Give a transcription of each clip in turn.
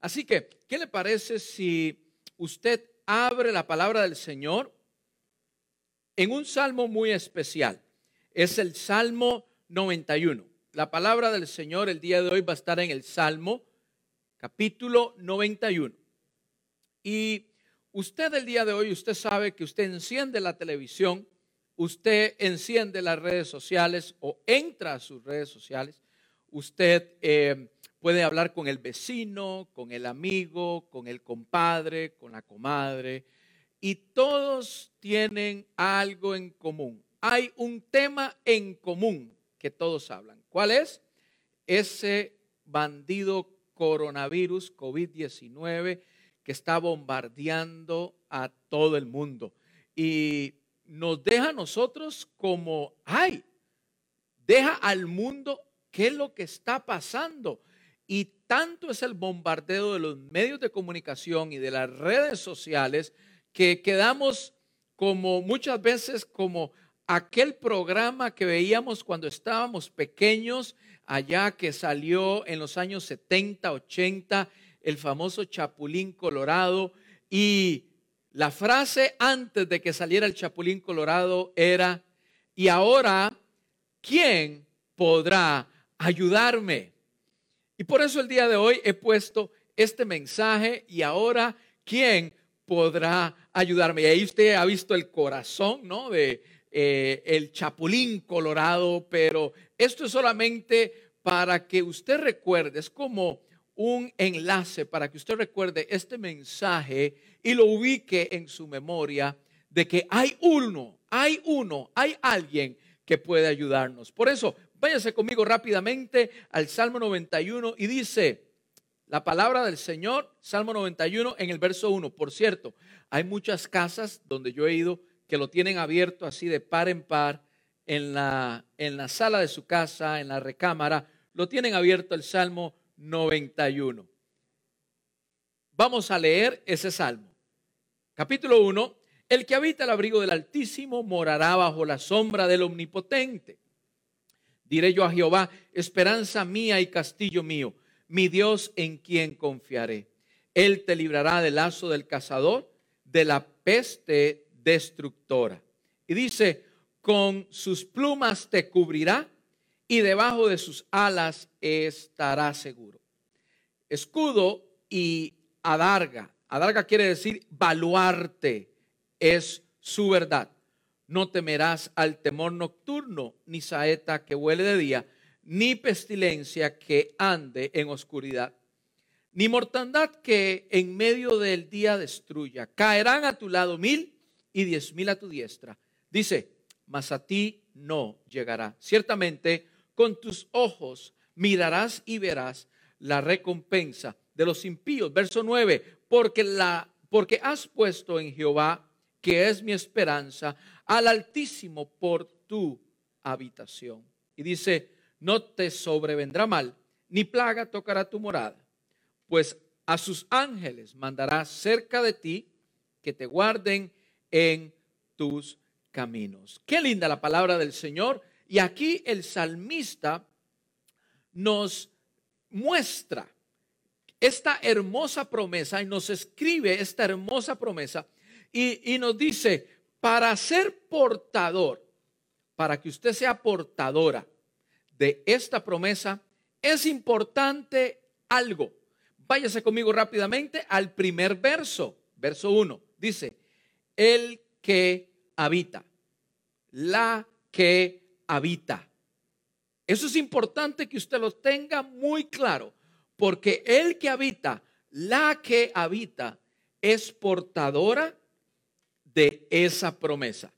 Así que, ¿qué le parece si usted abre la palabra del Señor en un salmo muy especial? Es el Salmo 91. La palabra del Señor el día de hoy va a estar en el Salmo capítulo 91. Y usted el día de hoy, usted sabe que usted enciende la televisión, usted enciende las redes sociales o entra a sus redes sociales, usted eh, puede hablar con el vecino, con el amigo, con el compadre, con la comadre, y todos tienen algo en común. Hay un tema en común que todos hablan. ¿Cuál es? Ese bandido coronavirus COVID-19 que está bombardeando a todo el mundo. Y nos deja a nosotros como, ay, deja al mundo qué es lo que está pasando. Y tanto es el bombardeo de los medios de comunicación y de las redes sociales que quedamos como muchas veces como aquel programa que veíamos cuando estábamos pequeños, allá que salió en los años 70, 80, el famoso Chapulín Colorado. Y la frase antes de que saliera el Chapulín Colorado era, y ahora, ¿quién podrá ayudarme? Y por eso el día de hoy he puesto este mensaje, y ahora, ¿quién podrá ayudarme? Y ahí usted ha visto el corazón, ¿no? De eh, el Chapulín Colorado, pero esto es solamente para que usted recuerde, es como un enlace para que usted recuerde este mensaje y lo ubique en su memoria de que hay uno, hay uno, hay alguien que puede ayudarnos. Por eso, váyase conmigo rápidamente al Salmo 91 y dice, la palabra del Señor, Salmo 91 en el verso 1. Por cierto, hay muchas casas donde yo he ido que lo tienen abierto así de par en par en la, en la sala de su casa, en la recámara, lo tienen abierto el Salmo 91. Vamos a leer ese Salmo. Capítulo 1. El que habita el abrigo del Altísimo morará bajo la sombra del Omnipotente. Diré yo a Jehová, esperanza mía y castillo mío, mi Dios en quien confiaré. Él te librará del lazo del cazador, de la peste destructora. Y dice, con sus plumas te cubrirá y debajo de sus alas estará seguro. Escudo y adarga. Adarga quiere decir baluarte, es su verdad. No temerás al temor nocturno, ni saeta que huele de día, ni pestilencia que ande en oscuridad, ni mortandad que en medio del día destruya. Caerán a tu lado mil y diez mil a tu diestra. Dice, mas a ti no llegará. Ciertamente, con tus ojos mirarás y verás la recompensa de los impíos. Verso 9, porque, la, porque has puesto en Jehová, que es mi esperanza, al Altísimo por tu habitación. Y dice, no te sobrevendrá mal, ni plaga tocará tu morada, pues a sus ángeles mandará cerca de ti que te guarden en tus caminos. Qué linda la palabra del Señor. Y aquí el salmista nos muestra esta hermosa promesa y nos escribe esta hermosa promesa y, y nos dice, para ser portador, para que usted sea portadora de esta promesa, es importante algo. Váyase conmigo rápidamente al primer verso, verso 1. Dice, el que habita, la que habita. Eso es importante que usted lo tenga muy claro, porque el que habita, la que habita, es portadora de esa promesa.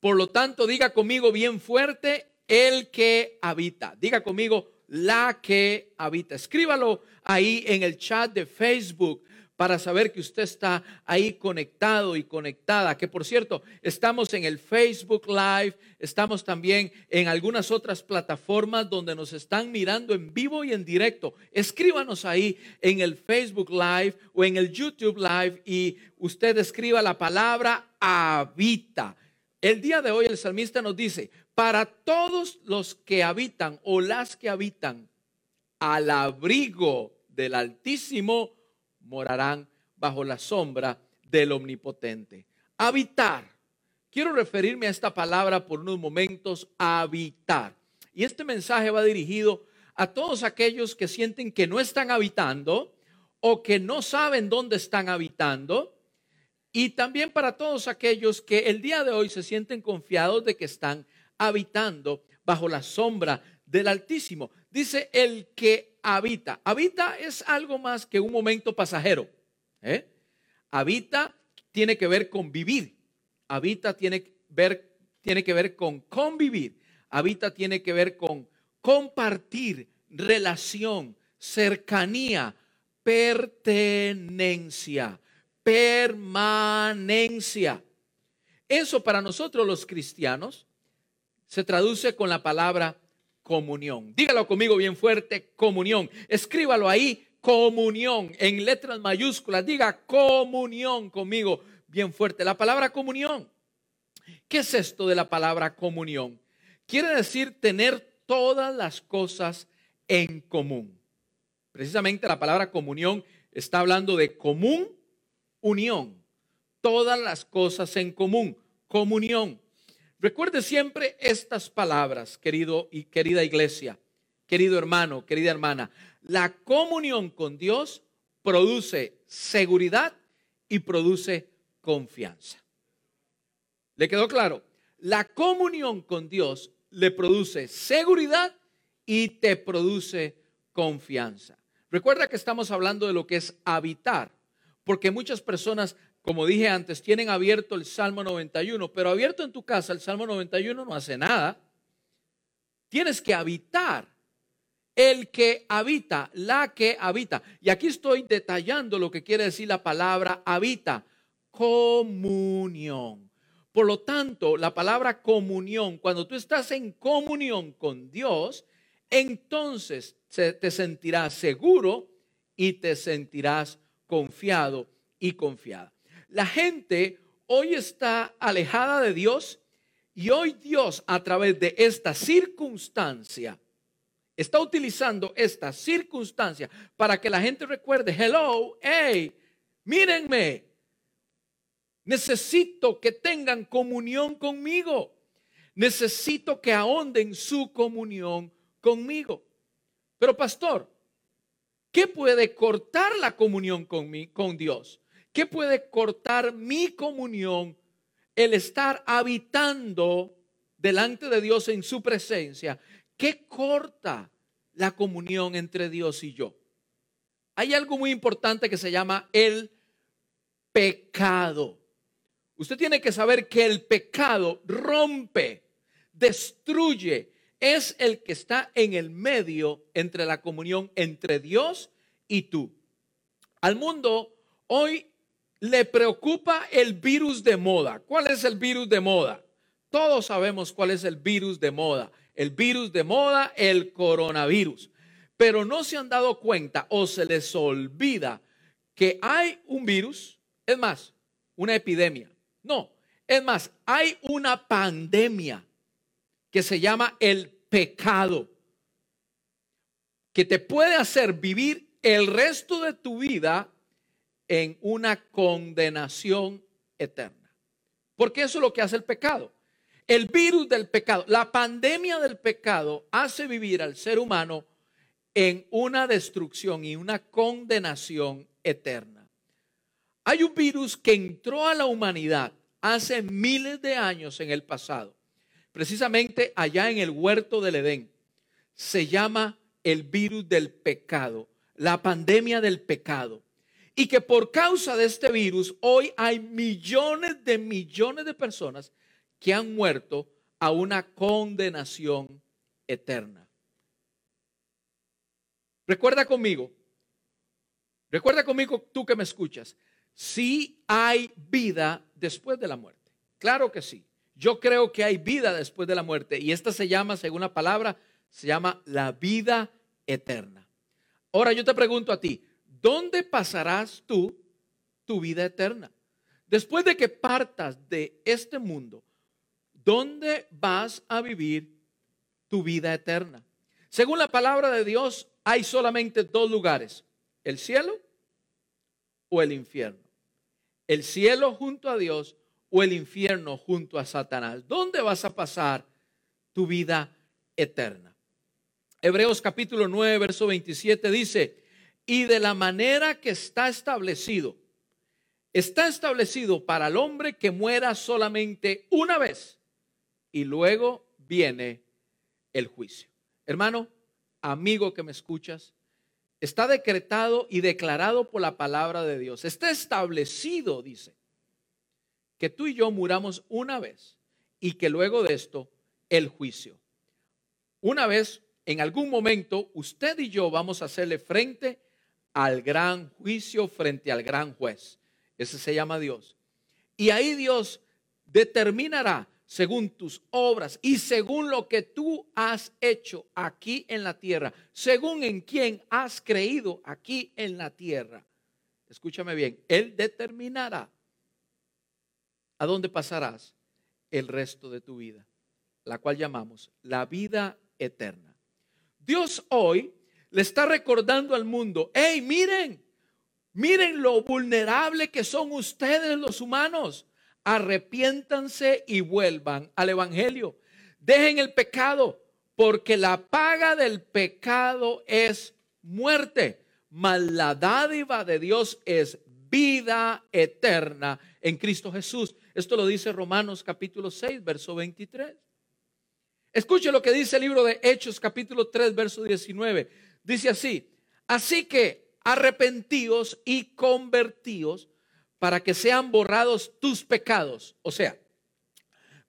Por lo tanto, diga conmigo bien fuerte, el que habita. Diga conmigo, la que habita. Escríbalo ahí en el chat de Facebook para saber que usted está ahí conectado y conectada. Que por cierto, estamos en el Facebook Live, estamos también en algunas otras plataformas donde nos están mirando en vivo y en directo. Escríbanos ahí en el Facebook Live o en el YouTube Live y usted escriba la palabra habita. El día de hoy el salmista nos dice, para todos los que habitan o las que habitan al abrigo del Altísimo, morarán bajo la sombra del Omnipotente. Habitar. Quiero referirme a esta palabra por unos momentos, habitar. Y este mensaje va dirigido a todos aquellos que sienten que no están habitando o que no saben dónde están habitando. Y también para todos aquellos que el día de hoy se sienten confiados de que están habitando bajo la sombra del Altísimo. Dice el que habita. Habita es algo más que un momento pasajero. ¿eh? Habita tiene que ver con vivir. Habita tiene, ver, tiene que ver con convivir. Habita tiene que ver con compartir, relación, cercanía, pertenencia, permanencia. Eso para nosotros los cristianos se traduce con la palabra comunión. Dígalo conmigo bien fuerte, comunión. Escríbalo ahí, comunión, en letras mayúsculas. Diga comunión conmigo bien fuerte. La palabra comunión. ¿Qué es esto de la palabra comunión? Quiere decir tener todas las cosas en común. Precisamente la palabra comunión está hablando de común, unión. Todas las cosas en común, comunión. Recuerde siempre estas palabras, querido y querida iglesia, querido hermano, querida hermana. La comunión con Dios produce seguridad y produce confianza. ¿Le quedó claro? La comunión con Dios le produce seguridad y te produce confianza. Recuerda que estamos hablando de lo que es habitar, porque muchas personas como dije antes, tienen abierto el Salmo 91, pero abierto en tu casa el Salmo 91 no hace nada. Tienes que habitar. El que habita, la que habita. Y aquí estoy detallando lo que quiere decir la palabra habita. Comunión. Por lo tanto, la palabra comunión, cuando tú estás en comunión con Dios, entonces te sentirás seguro y te sentirás confiado y confiada. La gente hoy está alejada de Dios y hoy Dios a través de esta circunstancia está utilizando esta circunstancia para que la gente recuerde, hello, hey, mírenme, necesito que tengan comunión conmigo, necesito que ahonden su comunión conmigo. Pero pastor, ¿qué puede cortar la comunión con, con Dios? ¿Qué puede cortar mi comunión? El estar habitando delante de Dios en su presencia. ¿Qué corta la comunión entre Dios y yo? Hay algo muy importante que se llama el pecado. Usted tiene que saber que el pecado rompe, destruye, es el que está en el medio entre la comunión entre Dios y tú. Al mundo hoy le preocupa el virus de moda. ¿Cuál es el virus de moda? Todos sabemos cuál es el virus de moda. El virus de moda, el coronavirus. Pero no se han dado cuenta o se les olvida que hay un virus, es más, una epidemia. No, es más, hay una pandemia que se llama el pecado, que te puede hacer vivir el resto de tu vida en una condenación eterna. Porque eso es lo que hace el pecado. El virus del pecado, la pandemia del pecado hace vivir al ser humano en una destrucción y una condenación eterna. Hay un virus que entró a la humanidad hace miles de años en el pasado, precisamente allá en el huerto del Edén. Se llama el virus del pecado, la pandemia del pecado y que por causa de este virus hoy hay millones de millones de personas que han muerto a una condenación eterna. Recuerda conmigo, recuerda conmigo tú que me escuchas, si hay vida después de la muerte. Claro que sí. Yo creo que hay vida después de la muerte y esta se llama, según la palabra, se llama la vida eterna. Ahora yo te pregunto a ti, ¿dónde pasarás tú tu vida eterna? Después de que partas de este mundo, ¿dónde vas a vivir tu vida eterna? Según la palabra de Dios, hay solamente dos lugares, el cielo o el infierno. El cielo junto a Dios o el infierno junto a Satanás. ¿Dónde vas a pasar tu vida eterna? Hebreos capítulo 9, verso 27 dice, y de la manera que está establecido, está establecido para el hombre que muera solamente una vez y luego viene el juicio. Hermano, amigo que me escuchas, está decretado y declarado por la palabra de Dios. Está establecido, dice, que tú y yo muramos una vez y que luego de esto el juicio. Una vez, en algún momento, usted y yo vamos a hacerle frente al gran juicio, frente al gran juez. Ese se llama Dios. Y ahí Dios determinará según tus obras y según lo que tú has hecho aquí en la tierra, según en quien has creído aquí en la tierra. Escúchame bien, Él determinará a dónde pasarás el resto de tu vida, la cual llamamos la vida eterna. Dios hoy le está recordando al mundo, hey, miren, miren lo vulnerable que son ustedes los humanos arrepiéntanse y vuelvan al Evangelio. Dejen el pecado, porque la paga del pecado es muerte, mas la dádiva de Dios es vida eterna en Cristo Jesús. Esto lo dice Romanos capítulo 6, verso 23. Escuche lo que dice el libro de Hechos capítulo 3, verso 19. Dice así, así que arrepentíos y convertíos para que sean borrados tus pecados. O sea,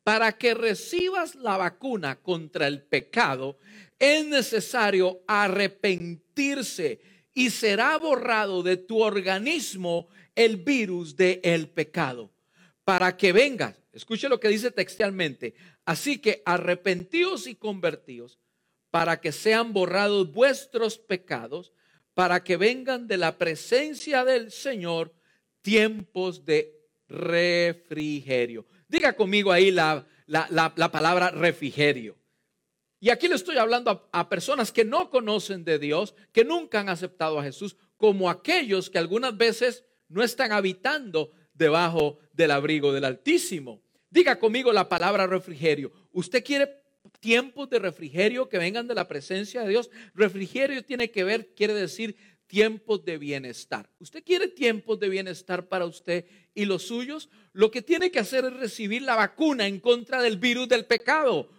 para que recibas la vacuna contra el pecado, es necesario arrepentirse y será borrado de tu organismo el virus del pecado. Para que vengas, escuche lo que dice textualmente, así que arrepentíos y convertíos para que sean borrados vuestros pecados, para que vengan de la presencia del Señor tiempos de refrigerio. Diga conmigo ahí la, la, palabra refrigerio. Y aquí le estoy hablando a, personas que no conocen de Dios, que nunca han aceptado a Jesús, como aquellos que algunas veces no están habitando debajo del abrigo del Altísimo. Diga conmigo la palabra refrigerio. ¿Usted quiere tiempos de refrigerio que vengan de la presencia de Dios? Refrigerio tiene que ver, quiere decir tiempos de bienestar. ¿Usted quiere tiempos de bienestar para usted y los suyos? Lo que tiene que hacer es recibir la vacuna en contra del virus del pecado,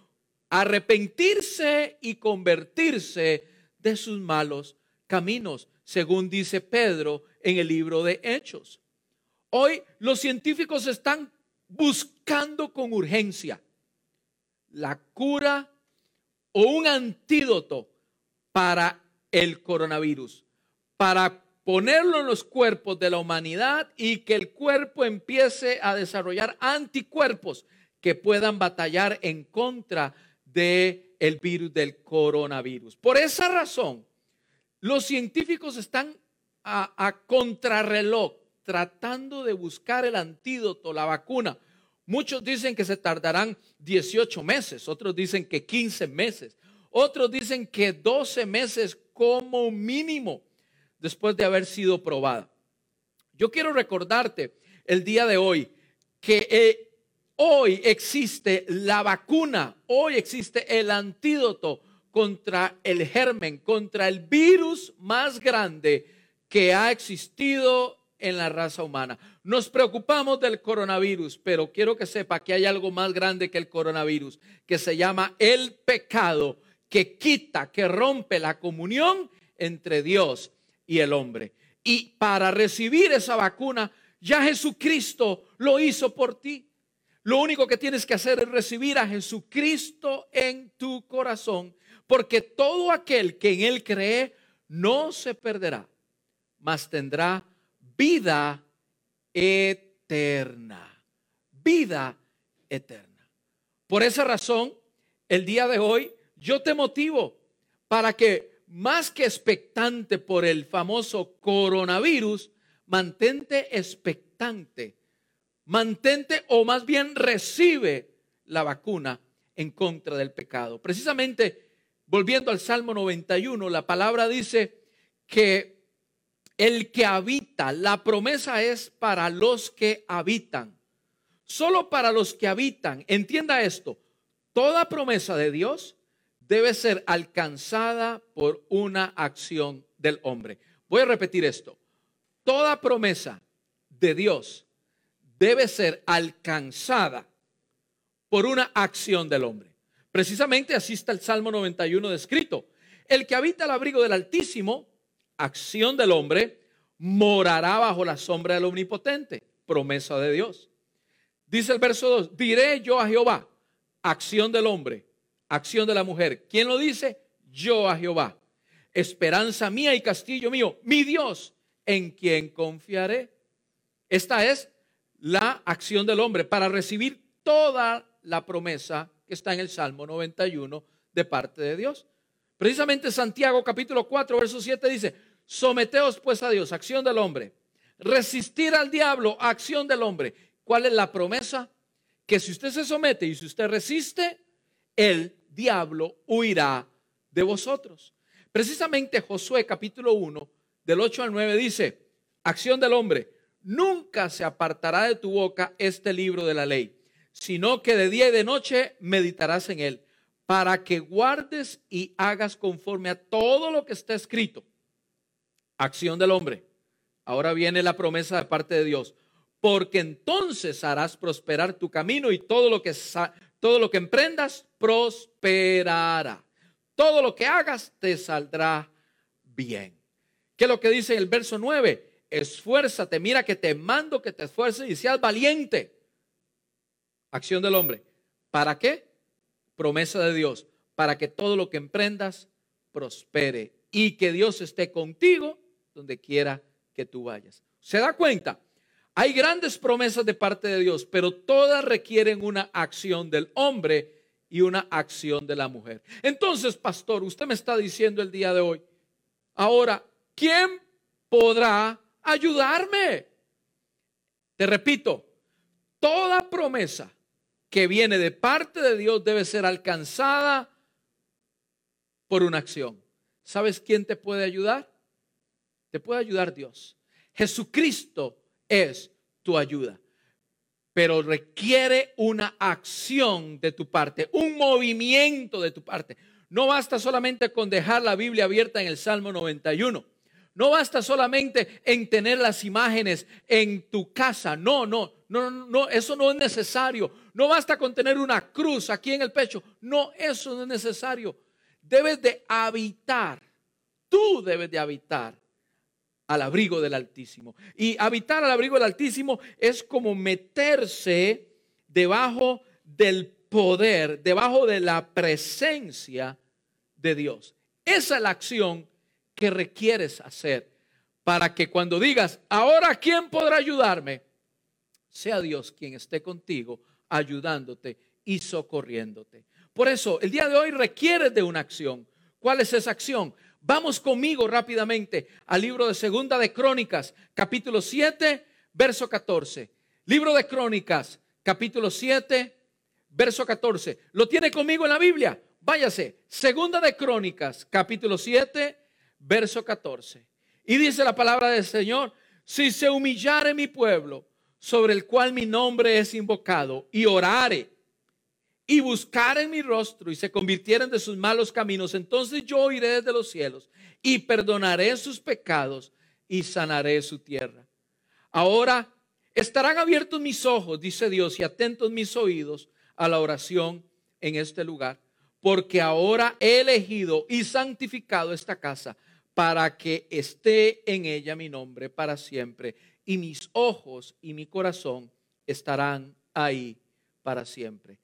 arrepentirse y convertirse de sus malos caminos, según dice Pedro en el libro de Hechos. Hoy los científicos están buscando con urgencia la cura o un antídoto para el coronavirus para ponerlo en los cuerpos de la humanidad y que el cuerpo empiece a desarrollar anticuerpos que puedan batallar en contra del el virus del coronavirus. Por esa razón, los científicos están a, a contrarreloj tratando de buscar el antídoto, la vacuna. Muchos dicen que se tardarán 18 meses, otros dicen que 15 meses, otros dicen que 12 meses como mínimo después de haber sido probada. Yo quiero recordarte el día de hoy que eh, hoy existe la vacuna, hoy existe el antídoto contra el germen, contra el virus más grande que ha existido en la raza humana. Nos preocupamos del coronavirus, pero quiero que sepa que hay algo más grande que el coronavirus, que se llama el pecado, que quita, que rompe la comunión entre Dios y el hombre. Y para recibir esa vacuna, ya Jesucristo lo hizo por ti. Lo único que tienes que hacer es recibir a Jesucristo en tu corazón, porque todo aquel que en Él cree no se perderá, mas tendrá vida eterna. Vida eterna. Por esa razón, el día de hoy yo te motivo para que más que expectante por el famoso coronavirus, mantente expectante, mantente o más bien recibe la vacuna en contra del pecado. Precisamente, volviendo al Salmo 91, la palabra dice que el que habita, la promesa es para los que habitan. Solo para los que habitan. Entienda esto. Toda promesa de Dios debe ser alcanzada por una acción del hombre. Voy a repetir esto. Toda promesa de Dios debe ser alcanzada por una acción del hombre. Precisamente así está el Salmo 91 descrito. El que habita el abrigo del Altísimo, acción del hombre, morará bajo la sombra del Omnipotente, promesa de Dios. Dice el verso 2, diré yo a Jehová, acción del hombre, acción de la mujer. ¿Quién lo dice? Yo a Jehová. Esperanza mía y castillo mío, mi Dios, en quien confiaré. Esta es la acción del hombre para recibir toda la promesa que está en el Salmo 91 de parte de Dios. Precisamente Santiago capítulo 4, verso 7 dice, someteos pues a Dios, acción del hombre. Resistir al diablo, acción del hombre. ¿Cuál es la promesa? Que si usted se somete y si usted resiste, el diablo huirá de vosotros. Precisamente Josué capítulo 1, del 8 al 9 dice, acción del hombre, nunca se apartará de tu boca este libro de la ley, sino que de día y de noche meditarás en él, para que guardes y hagas conforme a todo lo que está escrito. Acción del hombre. Ahora viene la promesa de parte de Dios, porque entonces harás prosperar tu camino y todo lo que todo lo que emprendas prosperará. Todo lo que hagas te saldrá bien. ¿Qué es lo que dice el verso 9? Esfuérzate, mira que te mando que te esfuerces y seas valiente. Acción del hombre. ¿Para qué? Promesa de Dios. Para que todo lo que emprendas prospere y que Dios esté contigo donde quiera que tú vayas. ¿Se da cuenta? Hay grandes promesas de parte de Dios, pero todas requieren una acción del hombre y una acción de la mujer. Entonces, pastor, usted me está diciendo el día de hoy, ahora, ¿quién podrá ayudarme? Te repito, toda promesa que viene de parte de Dios debe ser alcanzada por una acción. ¿Sabes quién te puede ayudar? Te puede ayudar Dios. Jesucristo es tu ayuda. Pero requiere una acción de tu parte, un movimiento de tu parte. No basta solamente con dejar la Biblia abierta en el Salmo 91. No basta solamente en tener las imágenes en tu casa. No, no, no, no, eso no es necesario. No basta con tener una cruz aquí en el pecho. No, eso no es necesario. Debes de habitar. Tú debes de habitar al abrigo del Altísimo. Y habitar al abrigo del Altísimo es como meterse debajo del poder, debajo de la presencia de Dios. Esa es la acción que requieres hacer para que cuando digas, ahora ¿quién podrá ayudarme? Sea Dios quien esté contigo, ayudándote y socorriéndote. Por eso, el día de hoy requiere de una acción. ¿Cuál es esa acción? Vamos conmigo rápidamente al libro de Segunda de Crónicas, capítulo 7, verso 14. Libro de Crónicas, capítulo 7, verso 14. ¿Lo tiene conmigo en la Biblia? Váyase. Segunda de Crónicas, capítulo 7, verso 14. Y dice la palabra del Señor, si se humillare mi pueblo, sobre el cual mi nombre es invocado, y orare y buscaren mi rostro y se convirtieren de sus malos caminos, entonces yo iré desde los cielos y perdonaré sus pecados y sanaré su tierra. Ahora estarán abiertos mis ojos, dice Dios, y atentos mis oídos a la oración en este lugar, porque ahora he elegido y santificado esta casa para que esté en ella mi nombre para siempre, y mis ojos y mi corazón estarán ahí para siempre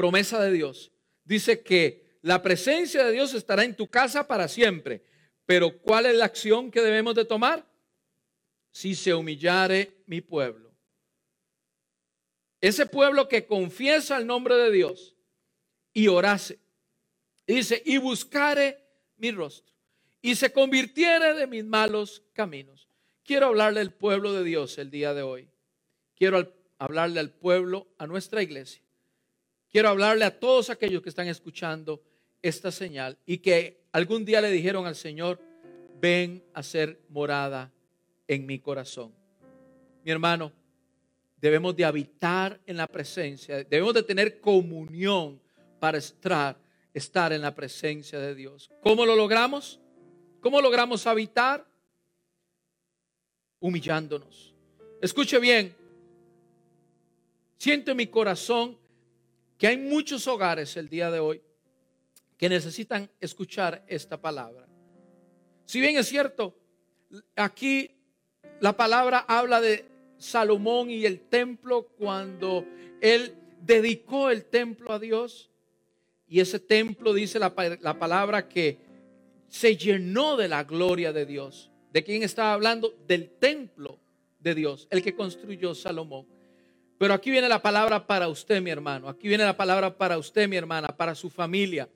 promesa de Dios. Dice que la presencia de Dios estará en tu casa para siempre. Pero ¿cuál es la acción que debemos de tomar? Si se humillare mi pueblo. Ese pueblo que confiesa el nombre de Dios y orase. Dice, y buscare mi rostro. Y se convirtiere de mis malos caminos. Quiero hablarle al pueblo de Dios el día de hoy. Quiero hablarle al pueblo, a nuestra iglesia quiero hablarle a todos aquellos que están escuchando esta señal y que algún día le dijeron al Señor, ven a ser morada en mi corazón. Mi hermano, debemos de habitar en la presencia, debemos de tener comunión para estar, estar en la presencia de Dios. ¿Cómo lo logramos? ¿Cómo logramos habitar? Humillándonos. Escuche bien, siento en mi corazón que hay muchos hogares el día de hoy que necesitan escuchar esta palabra. Si bien es cierto, aquí la palabra habla de Salomón y el templo cuando él dedicó el templo a Dios. Y ese templo dice la, palabra que se llenó de la gloria de Dios. ¿De quién estaba hablando? Del templo de Dios, el que construyó Salomón. Pero aquí viene la palabra para usted, mi hermano. Aquí viene la palabra para usted, mi hermana, para su familia.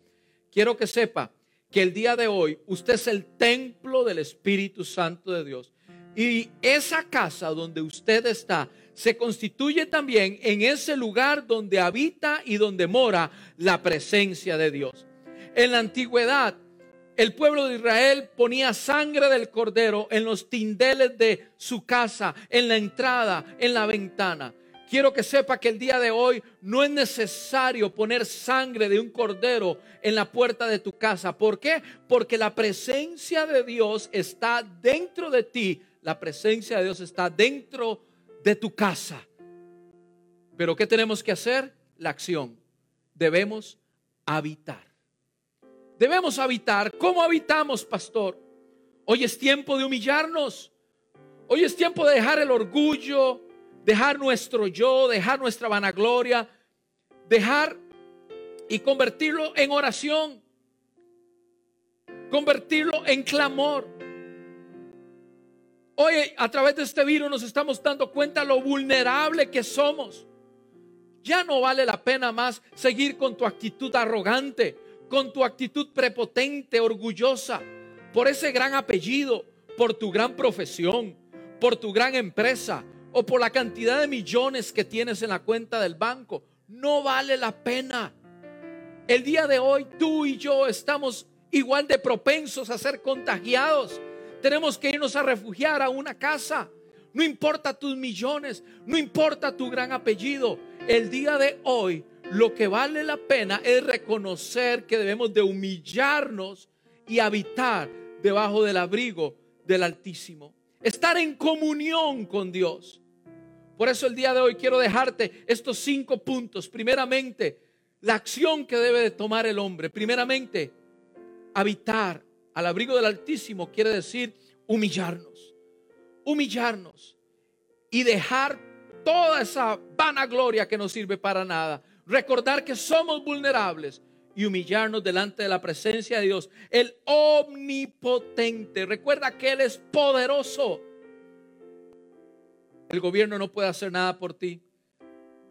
Quiero que sepa que el día de hoy usted es el templo del Espíritu Santo de Dios. Y esa casa donde usted está se constituye también en ese lugar donde habita y donde mora la presencia de Dios. En la antigüedad, el pueblo de Israel ponía sangre del cordero en los tindeles de su casa, en la entrada, en la ventana. Quiero que sepa que el día de hoy no es necesario poner sangre de un cordero en la puerta de tu casa. ¿Por qué? Porque la presencia de Dios está dentro de ti la presencia de Dios está dentro de tu casa. Pero ¿qué tenemos que hacer? La acción. Debemos habitar. Debemos habitar. ¿Cómo habitamos, pastor? Hoy es tiempo de humillarnos. Hoy es tiempo de dejar el orgullo, dejar nuestro yo, dejar nuestra vanagloria, dejar y convertirlo en oración, convertirlo en clamor. Hoy a través de este virus nos estamos dando cuenta lo vulnerable que somos. Ya no vale la pena más seguir con tu actitud arrogante, con tu actitud prepotente, orgullosa, por ese gran apellido, por tu gran profesión, por tu gran empresa o por la cantidad de millones que tienes en la cuenta del banco. No vale la pena. El día de hoy tú y yo estamos igual de propensos a ser contagiados tenemos que irnos a refugiar a una casa. No importa tus millones, no importa tu gran apellido. El día de hoy lo que vale la pena es reconocer que debemos de humillarnos y habitar debajo del abrigo del Altísimo. Estar en comunión con Dios. Por eso el día de hoy quiero dejarte estos cinco puntos. Primeramente, la acción que debe de tomar el hombre. Primeramente, habitar al abrigo del Altísimo quiere decir humillarnos, humillarnos y dejar toda esa vanagloria que no sirve para nada. Recordar que somos vulnerables y humillarnos delante de la presencia de Dios, el omnipotente. Recuerda que Él es poderoso. El gobierno no puede hacer nada por ti.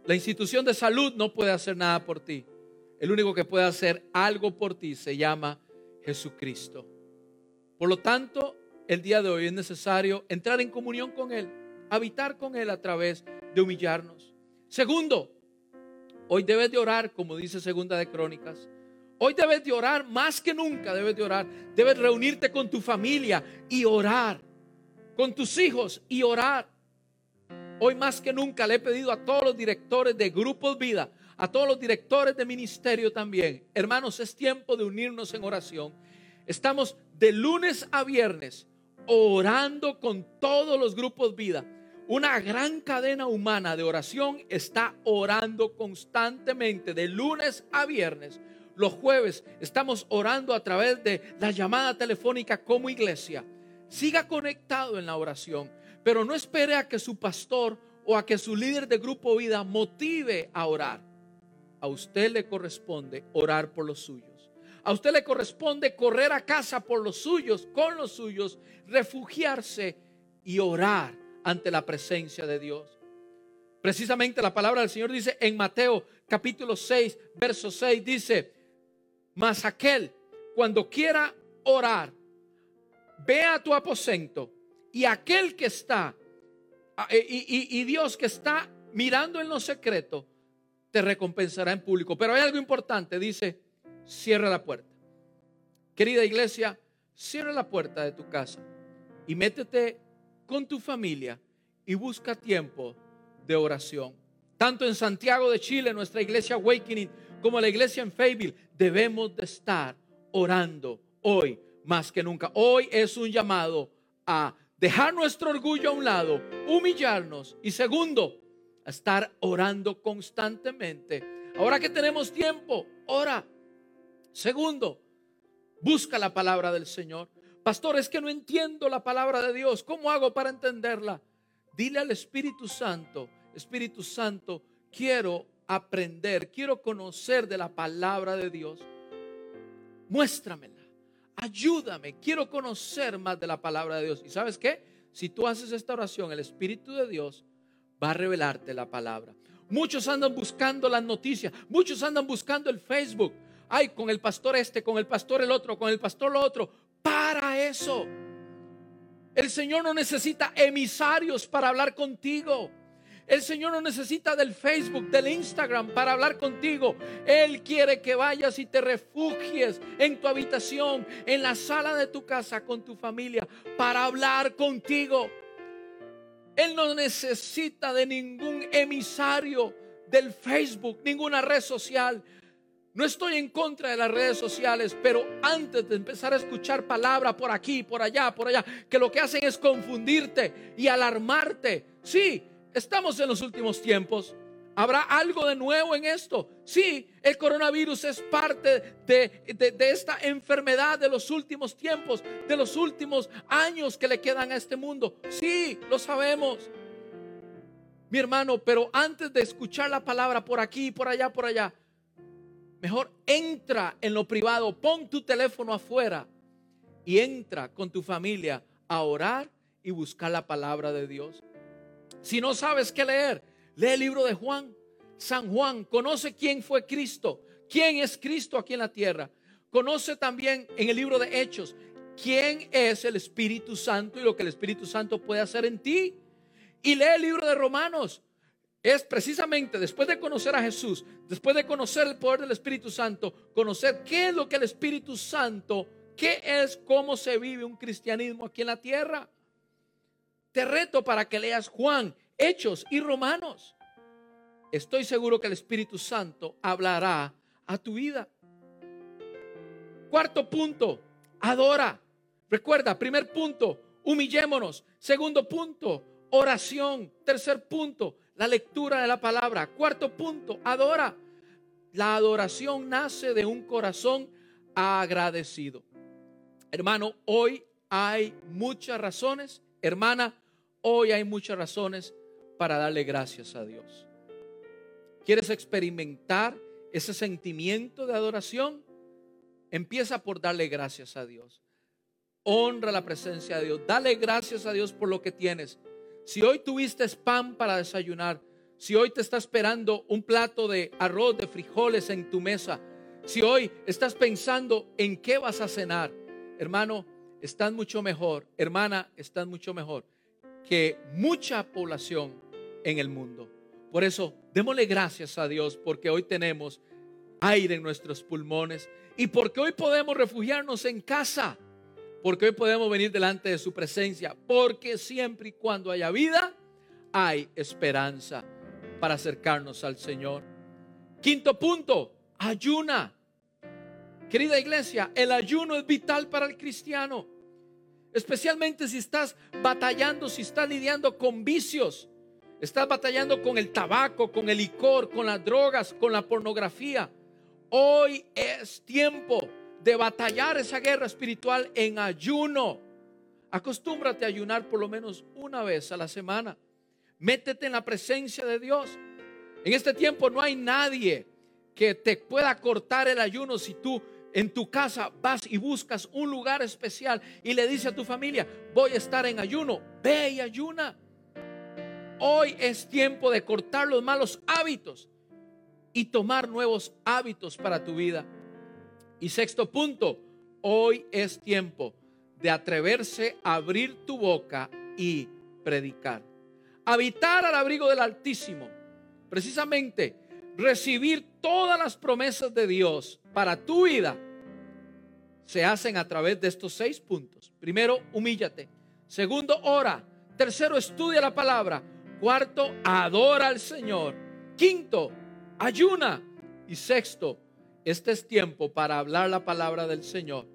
La institución de salud no puede hacer nada por ti. El único que puede hacer algo por ti se llama Jesucristo. Por lo tanto, el día de hoy es necesario entrar en comunión con Él, habitar con Él a través de humillarnos. Segundo, hoy debes de orar, como dice Segunda de Crónicas. Hoy debes de orar más que nunca, debes de orar. Debes reunirte con tu familia y orar. Con tus hijos y orar. Hoy más que nunca le he pedido a todos los directores de grupos vida, a todos los directores de ministerio también. Hermanos, es tiempo de unirnos en oración Estamos de lunes a viernes orando con todos los grupos vida. Una gran cadena humana de oración está orando constantemente de lunes a viernes. Los jueves estamos orando a través de la llamada telefónica como iglesia. Siga conectado en la oración, pero no espere a que su pastor o a que su líder de grupo vida motive a orar. A usted le corresponde orar por los suyos. A usted le corresponde correr a casa por los suyos, con los suyos, refugiarse y orar ante la presencia de Dios. Precisamente la palabra del Señor dice en Mateo capítulo 6, verso 6, dice, mas aquel cuando quiera orar, ve a tu aposento y aquel que está, eh, y, y Dios que está mirando en lo secreto, te recompensará en público. Pero hay algo importante, dice, cierra la puerta. Querida iglesia, cierra la puerta de tu casa y métete con tu familia y busca tiempo de oración. Tanto en Santiago de Chile, nuestra iglesia Awakening, como la iglesia en Fayetteville, debemos de estar orando hoy más que nunca. Hoy es un llamado a dejar nuestro orgullo a un lado, humillarnos y segundo, estar orando constantemente. Ahora que tenemos tiempo, ora. Segundo, busca la palabra del Señor. Pastor, es que no entiendo la palabra de Dios. ¿Cómo hago para entenderla? Dile al Espíritu Santo, Espíritu Santo, quiero aprender, quiero conocer de la palabra de Dios. Muéstramela, ayúdame, quiero conocer más de la palabra de Dios. ¿Y sabes qué? Si tú haces esta oración, el Espíritu de Dios va a revelarte la palabra. Muchos andan buscando las noticias, muchos andan buscando el Facebook. Ay, con el pastor este, con el pastor el otro, con el pastor lo otro. Para eso. El Señor no necesita emisarios para hablar contigo. El Señor no necesita del Facebook, del Instagram para hablar contigo. Él quiere que vayas y te refugies en tu habitación, en la sala de tu casa con tu familia para hablar contigo. Él no necesita de ningún emisario del Facebook, ninguna red social. No estoy en contra de las redes sociales, pero antes de empezar a escuchar palabra por aquí, por allá, por allá, que lo que hacen es confundirte y alarmarte. Sí, estamos en los últimos tiempos. ¿Habrá algo de nuevo en esto? Sí, el coronavirus es parte de, de, esta enfermedad de los últimos tiempos, de los últimos años que le quedan a este mundo. Sí, lo sabemos. Mi hermano, pero antes de escuchar la palabra por aquí, por allá, por allá, mejor entra en lo privado, pon tu teléfono afuera y entra con tu familia a orar y buscar la palabra de Dios. Si no sabes qué leer, lee el libro de Juan. San Juan conoce quién fue Cristo, quién es Cristo aquí en la tierra. Conoce también en el libro de Hechos quién es el Espíritu Santo y lo que el Espíritu Santo puede hacer en ti. Y lee el libro de Romanos. Es precisamente después de conocer a Jesús, después de conocer el poder del Espíritu Santo, conocer qué es lo que el Espíritu Santo, qué es, cómo se vive un cristianismo aquí en la tierra. Te reto para que leas Juan, Hechos y Romanos. Estoy seguro que el Espíritu Santo hablará a tu vida. Cuarto punto, adora. Recuerda, primer punto, humillémonos. Segundo punto, oración. Tercer punto, la lectura de la palabra. Cuarto punto, adora. La adoración nace de un corazón agradecido. Hermano, hoy hay muchas razones, hermana, Hoy hay muchas razones para darle gracias a Dios. ¿Quieres experimentar ese sentimiento de adoración? Empieza por darle gracias a Dios. Honra la presencia de Dios. Dale gracias a Dios por lo que tienes. Si hoy tuviste pan para desayunar, si hoy te está esperando un plato de arroz, de frijoles en tu mesa, si hoy estás pensando en qué vas a cenar, hermano, estás mucho mejor, hermana, estás mucho mejor que mucha población en el mundo. Por eso, démosle gracias a Dios porque hoy tenemos aire en nuestros pulmones y porque hoy podemos refugiarnos en casa, porque hoy podemos venir delante de su presencia, porque siempre y cuando haya vida, hay esperanza para acercarnos al Señor. Quinto punto, ayuna. Querida iglesia, el ayuno es vital para el cristiano. Especialmente si estás batallando, si estás lidiando con vicios. Estás batallando con el tabaco, con el licor, con las drogas, con la pornografía. Hoy es tiempo de batallar esa guerra espiritual en ayuno. Acostúmbrate a ayunar por lo menos una vez a la semana. Métete en la presencia de Dios. En este tiempo no hay nadie que te pueda cortar el ayuno si tú en tu casa vas y buscas un lugar especial y le dice a tu familia, voy a estar en ayuno, ve y ayuna. Hoy es tiempo de cortar los malos hábitos y tomar nuevos hábitos para tu vida. Y sexto punto, hoy es tiempo de atreverse a abrir tu boca y predicar. Habitar al abrigo del Altísimo. Precisamente recibir todas las promesas de Dios para tu vida se hacen a través de estos seis puntos. Primero, humíllate. Segundo, ora. Tercero, estudia la palabra. Cuarto, adora al Señor. Quinto, ayuna. Y sexto, este es tiempo para hablar la palabra del Señor.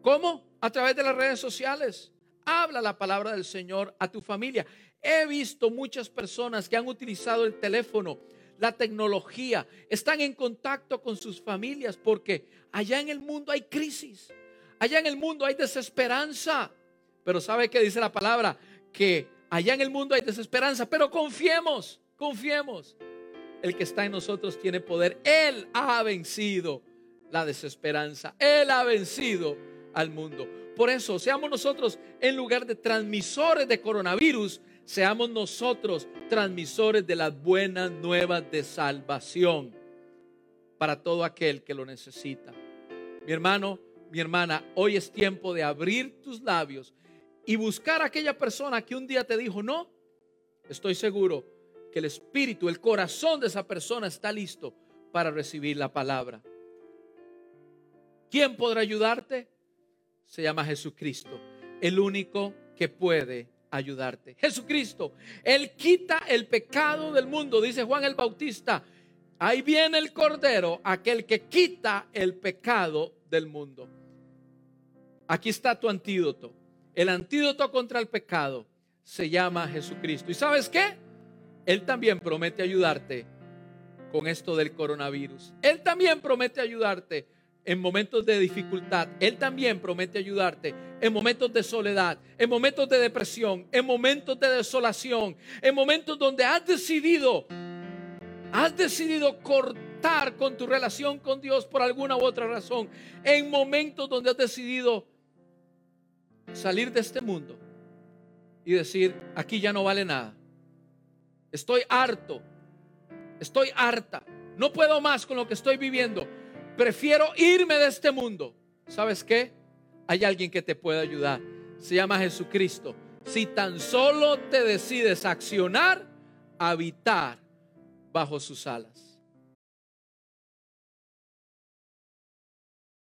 ¿Cómo? A través de las redes sociales. Habla la palabra del Señor a tu familia. He visto muchas personas que han utilizado el teléfono, la tecnología, están en contacto con sus familias porque allá en el mundo hay crisis, allá en el mundo hay desesperanza. Pero ¿sabe qué dice la palabra? Que allá en el mundo hay desesperanza, pero confiemos, confiemos. El que está en nosotros tiene poder. Él ha vencido la desesperanza. Él ha vencido al mundo. Por eso, seamos nosotros, en lugar de transmisores de coronavirus, seamos nosotros transmisores de las buenas nuevas de salvación para todo aquel que lo necesita. Mi hermano, mi hermana, hoy es tiempo de abrir tus labios y buscar a aquella persona que un día te dijo, no, estoy seguro que el espíritu, el corazón de esa persona está listo para recibir la palabra. ¿Quién podrá ayudarte? Se llama Jesucristo, el único que puede ayudarte. Jesucristo, Él quita el pecado del mundo, dice Juan el Bautista. Ahí viene el Cordero, aquel que quita el pecado del mundo. Aquí está tu antídoto. El antídoto contra el pecado se llama Jesucristo. ¿Y sabes qué? Él también promete ayudarte con esto del coronavirus. Él también promete ayudarte en momentos de dificultad. Él también promete ayudarte en momentos de soledad, en momentos de depresión, en momentos de desolación, en momentos donde has decidido, has decidido cortar con tu relación con Dios por alguna u otra razón, en momentos donde has decidido salir de este mundo y decir, aquí ya no vale nada. Estoy harto, estoy harta, no puedo más con lo que estoy viviendo prefiero irme de este mundo. ¿Sabes qué? Hay alguien que te puede ayudar. Se llama Jesucristo. Si tan solo te decides accionar, habitar bajo sus alas.